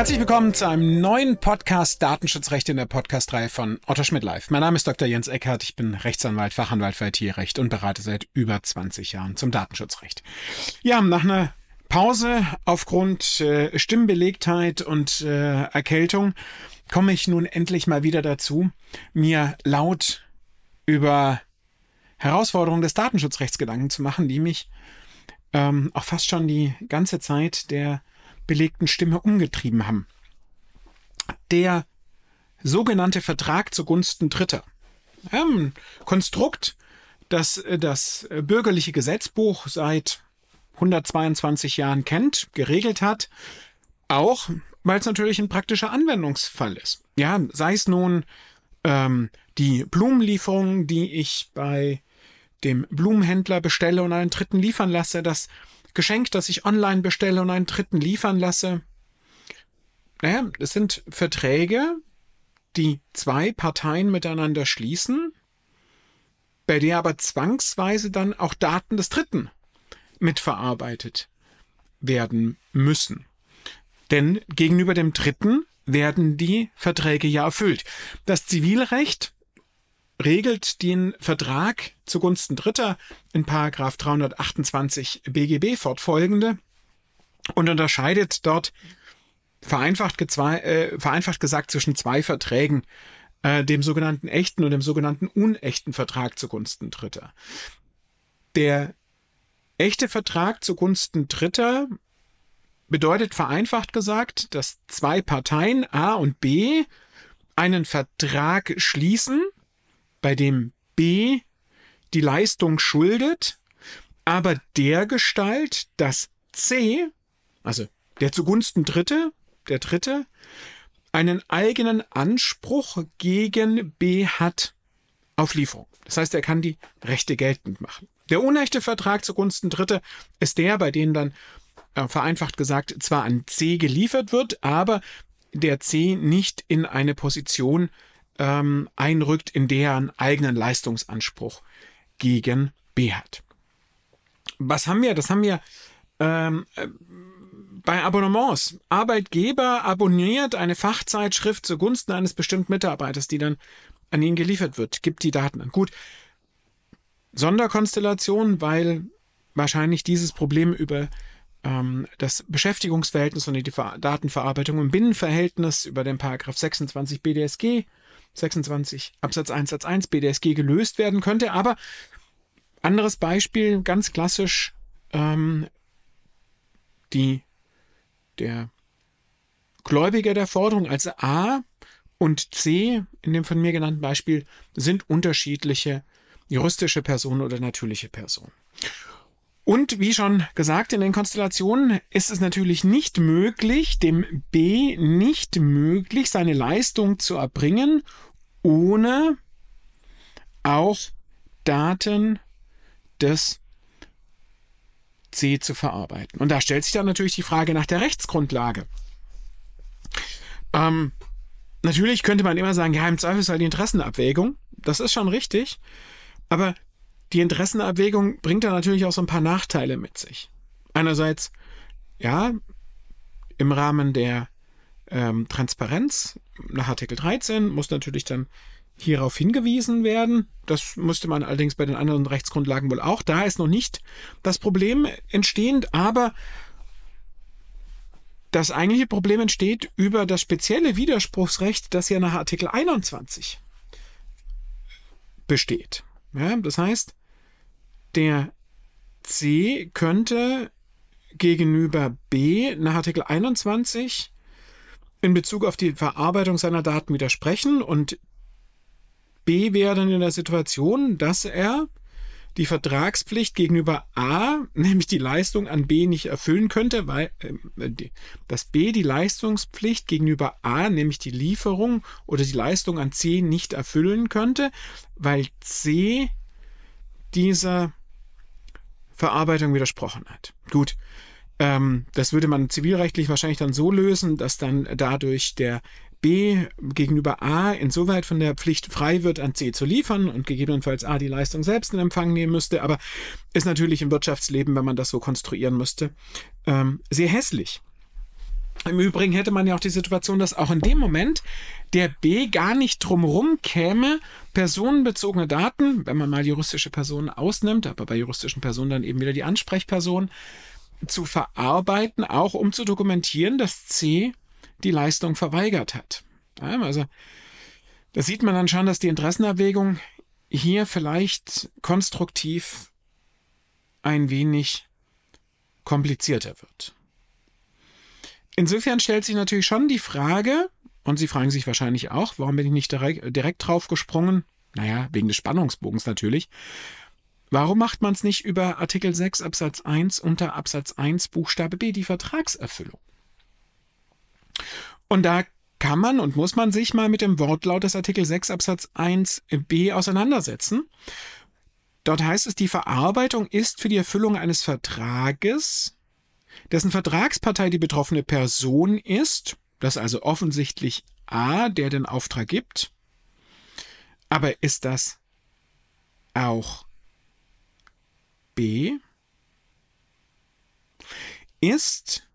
Herzlich willkommen zu einem neuen Podcast Datenschutzrecht in der Podcastreihe von Otto Schmidt Live. Mein Name ist Dr. Jens Eckhardt, ich bin Rechtsanwalt, Fachanwalt für IT-Recht und berate seit über 20 Jahren zum Datenschutzrecht. Ja, nach einer Pause aufgrund äh, Stimmbelegtheit und äh, Erkältung komme ich nun endlich mal wieder dazu, mir laut über Herausforderungen des Datenschutzrechts Gedanken zu machen, die mich ähm, auch fast schon die ganze Zeit der belegten Stimme umgetrieben haben. Der sogenannte Vertrag zugunsten Dritter. Ein Konstrukt, das äh, das bürgerliche Gesetzbuch seit 122 Jahren kennt, geregelt hat, auch weil es natürlich ein praktischer Anwendungsfall ist. Ja, sei es nun ähm, die Blumenlieferung, die ich bei dem Blumenhändler bestelle und einen Dritten liefern lasse, das Geschenk, das ich online bestelle und einen Dritten liefern lasse. Naja, es sind Verträge, die zwei Parteien miteinander schließen, bei der aber zwangsweise dann auch Daten des Dritten mitverarbeitet werden müssen. Denn gegenüber dem Dritten werden die Verträge ja erfüllt. Das Zivilrecht regelt den Vertrag zugunsten Dritter in Paragraph 328 BGB fortfolgende und unterscheidet dort vereinfacht, äh, vereinfacht gesagt zwischen zwei Verträgen, äh, dem sogenannten echten und dem sogenannten unechten Vertrag zugunsten Dritter. Der echte Vertrag zugunsten Dritter bedeutet vereinfacht gesagt, dass zwei Parteien A und B einen Vertrag schließen, bei dem B die Leistung schuldet, aber der Gestalt, dass C, also der zugunsten Dritte, der Dritte, einen eigenen Anspruch gegen B hat auf Lieferung. Das heißt, er kann die Rechte geltend machen. Der unechte Vertrag zugunsten Dritte ist der, bei dem dann äh, vereinfacht gesagt zwar an C geliefert wird, aber der C nicht in eine Position ähm, einrückt, in der er einen eigenen Leistungsanspruch gegen B hat. Was haben wir? Das haben wir ähm, äh, bei Abonnements. Arbeitgeber abonniert eine Fachzeitschrift zugunsten eines bestimmten Mitarbeiters, die dann an ihn geliefert wird, gibt die Daten an. Gut. Sonderkonstellation, weil wahrscheinlich dieses Problem über ähm, das Beschäftigungsverhältnis und die Datenverarbeitung im Binnenverhältnis über den Paragraph 26 BDSG 26 Absatz 1 Satz 1 BDSG gelöst werden könnte. Aber anderes Beispiel, ganz klassisch, ähm, die, der Gläubiger der Forderung, also A und C in dem von mir genannten Beispiel, sind unterschiedliche juristische Personen oder natürliche Personen. Und wie schon gesagt, in den Konstellationen ist es natürlich nicht möglich, dem B nicht möglich, seine Leistung zu erbringen, ohne auch Daten des C zu verarbeiten. Und da stellt sich dann natürlich die Frage nach der Rechtsgrundlage. Ähm, natürlich könnte man immer sagen, ja, im Zweifelsfall die Interessenabwägung. Das ist schon richtig. Aber die Interessenabwägung bringt da natürlich auch so ein paar Nachteile mit sich. Einerseits, ja, im Rahmen der ähm, Transparenz nach Artikel 13 muss natürlich dann hierauf hingewiesen werden. Das musste man allerdings bei den anderen Rechtsgrundlagen wohl auch. Da ist noch nicht das Problem entstehend, aber das eigentliche Problem entsteht über das spezielle Widerspruchsrecht, das ja nach Artikel 21 besteht. Ja, das heißt, der C könnte gegenüber B nach Artikel 21 in Bezug auf die Verarbeitung seiner Daten widersprechen und B wäre dann in der Situation, dass er die Vertragspflicht gegenüber A, nämlich die Leistung an B nicht erfüllen könnte, weil äh, dass B die Leistungspflicht gegenüber A, nämlich die Lieferung oder die Leistung an C nicht erfüllen könnte, weil C dieser Verarbeitung widersprochen hat. Gut, ähm, das würde man zivilrechtlich wahrscheinlich dann so lösen, dass dann dadurch der B gegenüber A insoweit von der Pflicht frei wird, an C zu liefern und gegebenenfalls A die Leistung selbst in Empfang nehmen müsste, aber ist natürlich im Wirtschaftsleben, wenn man das so konstruieren müsste, ähm, sehr hässlich. Im Übrigen hätte man ja auch die Situation, dass auch in dem Moment der B gar nicht drumherum käme, personenbezogene Daten, wenn man mal juristische Personen ausnimmt, aber bei juristischen Personen dann eben wieder die Ansprechperson, zu verarbeiten, auch um zu dokumentieren, dass C die Leistung verweigert hat. also da sieht man dann schon, dass die Interessenabwägung hier vielleicht konstruktiv ein wenig komplizierter wird. Insofern stellt sich natürlich schon die Frage, und Sie fragen sich wahrscheinlich auch, warum bin ich nicht direkt, direkt drauf gesprungen? Naja, wegen des Spannungsbogens natürlich. Warum macht man es nicht über Artikel 6 Absatz 1 unter Absatz 1 Buchstabe B, die Vertragserfüllung? Und da kann man und muss man sich mal mit dem Wortlaut des Artikel 6 Absatz 1 B auseinandersetzen. Dort heißt es, die Verarbeitung ist für die Erfüllung eines Vertrages dessen Vertragspartei die betroffene Person ist, das also offensichtlich A, der den Auftrag gibt, aber ist das auch B? Ist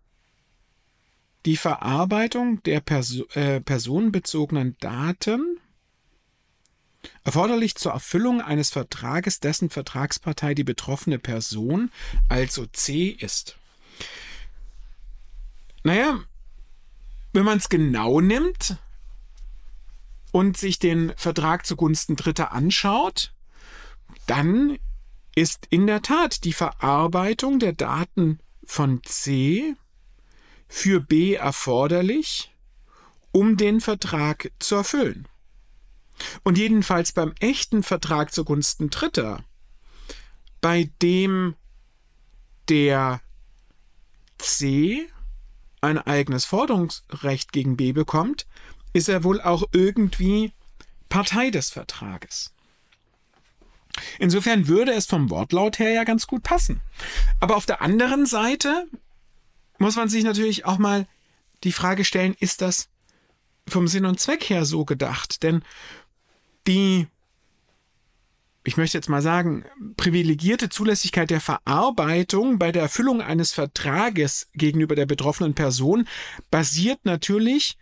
die Verarbeitung der Perso äh, personenbezogenen Daten erforderlich zur Erfüllung eines Vertrages, dessen Vertragspartei die betroffene Person, also C, ist. Naja, wenn man es genau nimmt und sich den Vertrag zugunsten Dritter anschaut, dann ist in der Tat die Verarbeitung der Daten von C für B erforderlich, um den Vertrag zu erfüllen. Und jedenfalls beim echten Vertrag zugunsten Dritter, bei dem der C ein eigenes Forderungsrecht gegen B bekommt, ist er wohl auch irgendwie Partei des Vertrages. Insofern würde es vom Wortlaut her ja ganz gut passen. Aber auf der anderen Seite muss man sich natürlich auch mal die Frage stellen, ist das vom Sinn und Zweck her so gedacht? Denn die ich möchte jetzt mal sagen, privilegierte Zulässigkeit der Verarbeitung bei der Erfüllung eines Vertrages gegenüber der betroffenen Person basiert natürlich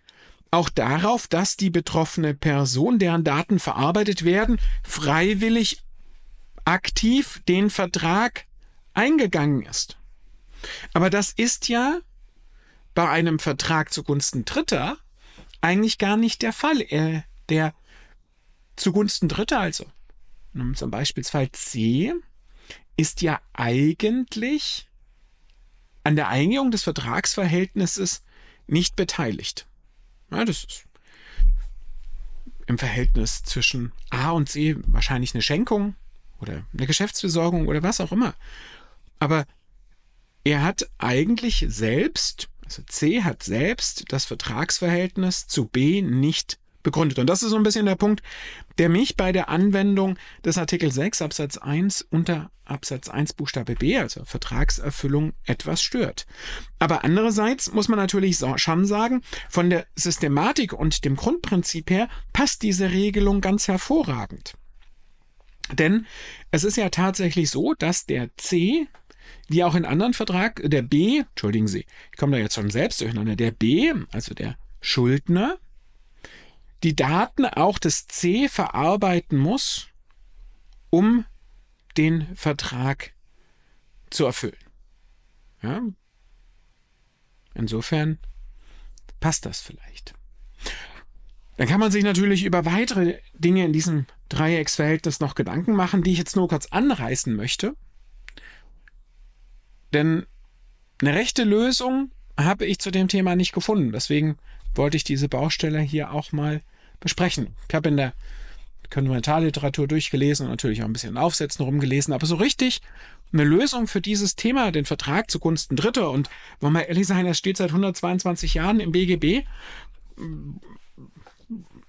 auch darauf, dass die betroffene Person, deren Daten verarbeitet werden, freiwillig aktiv den Vertrag eingegangen ist. Aber das ist ja bei einem Vertrag zugunsten Dritter eigentlich gar nicht der Fall. Der zugunsten Dritter also zum Beispielsfall C, ist ja eigentlich an der Einigung des Vertragsverhältnisses nicht beteiligt. Ja, das ist im Verhältnis zwischen A und C wahrscheinlich eine Schenkung oder eine Geschäftsbesorgung oder was auch immer. Aber er hat eigentlich selbst, also C hat selbst das Vertragsverhältnis zu B nicht begründet. Und das ist so ein bisschen der Punkt, der mich bei der Anwendung des Artikel 6 Absatz 1 unter Absatz 1 Buchstabe B, also Vertragserfüllung, etwas stört. Aber andererseits muss man natürlich schon sagen, von der Systematik und dem Grundprinzip her passt diese Regelung ganz hervorragend. Denn es ist ja tatsächlich so, dass der C wie auch in anderen Vertrag, der B, entschuldigen Sie, ich komme da jetzt schon selbst durcheinander, der B, also der Schuldner, die Daten auch des C verarbeiten muss, um den Vertrag zu erfüllen. Ja? Insofern passt das vielleicht. Dann kann man sich natürlich über weitere Dinge in diesem Dreiecksverhältnis noch Gedanken machen, die ich jetzt nur kurz anreißen möchte. Denn eine rechte Lösung habe ich zu dem Thema nicht gefunden. Deswegen wollte ich diese Baustelle hier auch mal besprechen. Ich habe in der Konventionalliteratur durchgelesen und natürlich auch ein bisschen in Aufsätzen rumgelesen, aber so richtig eine Lösung für dieses Thema, den Vertrag zugunsten Dritter und wollen wir ehrlich sein, er steht seit 122 Jahren im BGB,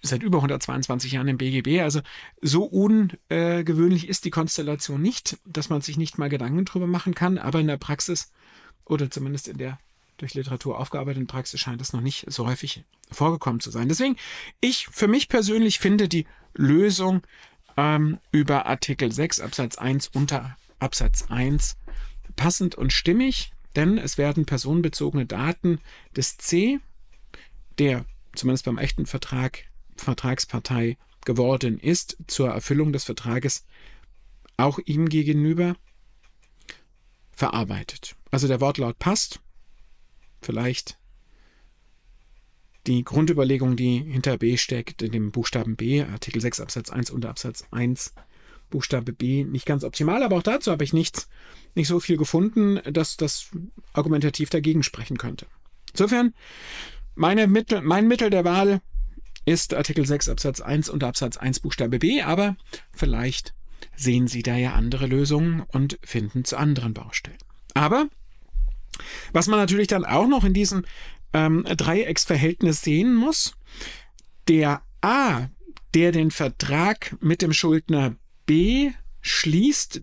seit über 122 Jahren im BGB. Also so ungewöhnlich ist die Konstellation nicht, dass man sich nicht mal Gedanken drüber machen kann, aber in der Praxis oder zumindest in der durch Literatur aufgearbeiteten Praxis scheint es noch nicht so häufig vorgekommen zu sein. Deswegen, ich für mich persönlich finde die Lösung ähm, über Artikel 6 Absatz 1 unter Absatz 1 passend und stimmig, denn es werden personenbezogene Daten des C, der zumindest beim echten Vertrag Vertragspartei geworden ist, zur Erfüllung des Vertrages auch ihm gegenüber verarbeitet. Also der Wortlaut passt. Vielleicht die Grundüberlegung, die hinter B steckt, in dem Buchstaben B, Artikel 6 Absatz 1 unter Absatz 1, Buchstabe B, nicht ganz optimal, aber auch dazu habe ich nichts, nicht so viel gefunden, dass das argumentativ dagegen sprechen könnte. Insofern, meine Mittel, mein Mittel der Wahl ist Artikel 6 Absatz 1 unter Absatz 1 Buchstabe B, aber vielleicht sehen Sie da ja andere Lösungen und finden zu anderen Baustellen. Aber was man natürlich dann auch noch in diesem ähm, Dreiecksverhältnis sehen muss, der A, der den Vertrag mit dem Schuldner B schließt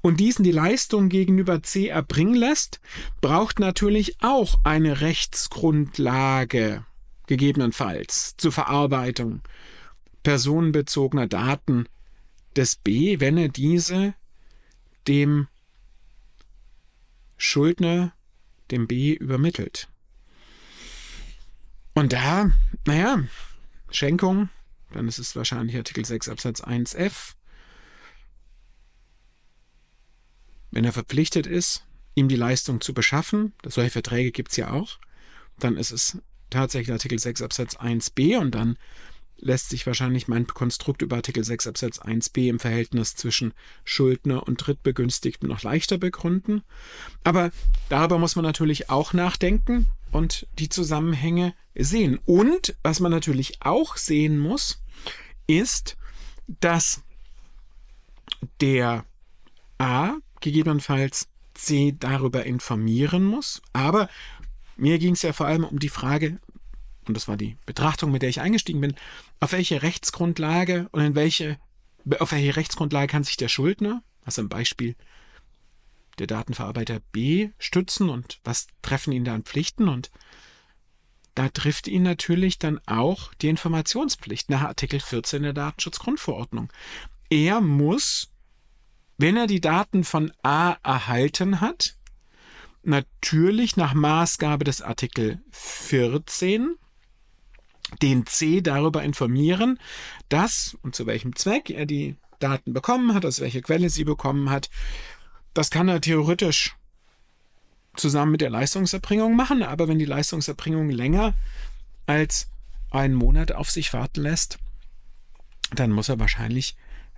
und diesen die Leistung gegenüber C erbringen lässt, braucht natürlich auch eine Rechtsgrundlage, gegebenenfalls zur Verarbeitung personenbezogener Daten des B, wenn er diese dem Schuldner, dem B, übermittelt. Und da, naja, Schenkung, dann ist es wahrscheinlich Artikel 6 Absatz 1f. Wenn er verpflichtet ist, ihm die Leistung zu beschaffen, solche Verträge gibt es ja auch, dann ist es tatsächlich Artikel 6 Absatz 1b und dann lässt sich wahrscheinlich mein Konstrukt über Artikel 6 Absatz 1b im Verhältnis zwischen Schuldner und Drittbegünstigten noch leichter begründen. Aber darüber muss man natürlich auch nachdenken und die Zusammenhänge sehen. Und was man natürlich auch sehen muss, ist, dass der A gegebenenfalls C darüber informieren muss. Aber mir ging es ja vor allem um die Frage, und das war die Betrachtung, mit der ich eingestiegen bin, auf welche Rechtsgrundlage und in welche, auf welche Rechtsgrundlage kann sich der Schuldner, also im Beispiel der Datenverarbeiter B, stützen und was treffen ihn da an Pflichten und da trifft ihn natürlich dann auch die Informationspflicht nach Artikel 14 der Datenschutzgrundverordnung. Er muss, wenn er die Daten von A erhalten hat, natürlich nach Maßgabe des Artikel 14 den C darüber informieren, dass und zu welchem Zweck er die Daten bekommen hat, aus welcher Quelle sie bekommen hat. Das kann er theoretisch zusammen mit der Leistungserbringung machen, aber wenn die Leistungserbringung länger als einen Monat auf sich warten lässt, dann muss er wahrscheinlich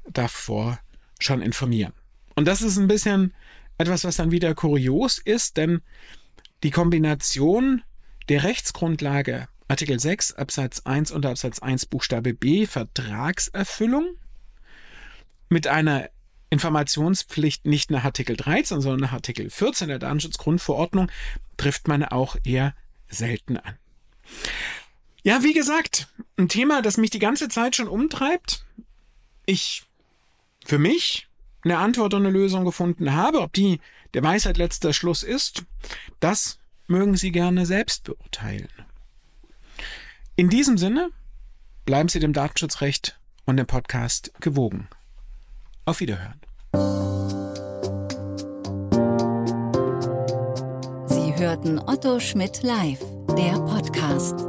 davor schon informieren. Und das ist ein bisschen etwas, was dann wieder kurios ist, denn die Kombination der Rechtsgrundlage Artikel 6 Absatz 1 unter Absatz 1 Buchstabe B Vertragserfüllung mit einer Informationspflicht nicht nach Artikel 13, sondern nach Artikel 14 der Datenschutzgrundverordnung trifft man auch eher selten an. Ja, wie gesagt, ein Thema, das mich die ganze Zeit schon umtreibt. Ich für mich eine Antwort und eine Lösung gefunden habe. Ob die der Weisheit letzter Schluss ist, das mögen Sie gerne selbst beurteilen. In diesem Sinne, bleiben Sie dem Datenschutzrecht und dem Podcast gewogen. Auf Wiederhören. Sie hörten Otto Schmidt live, der Podcast.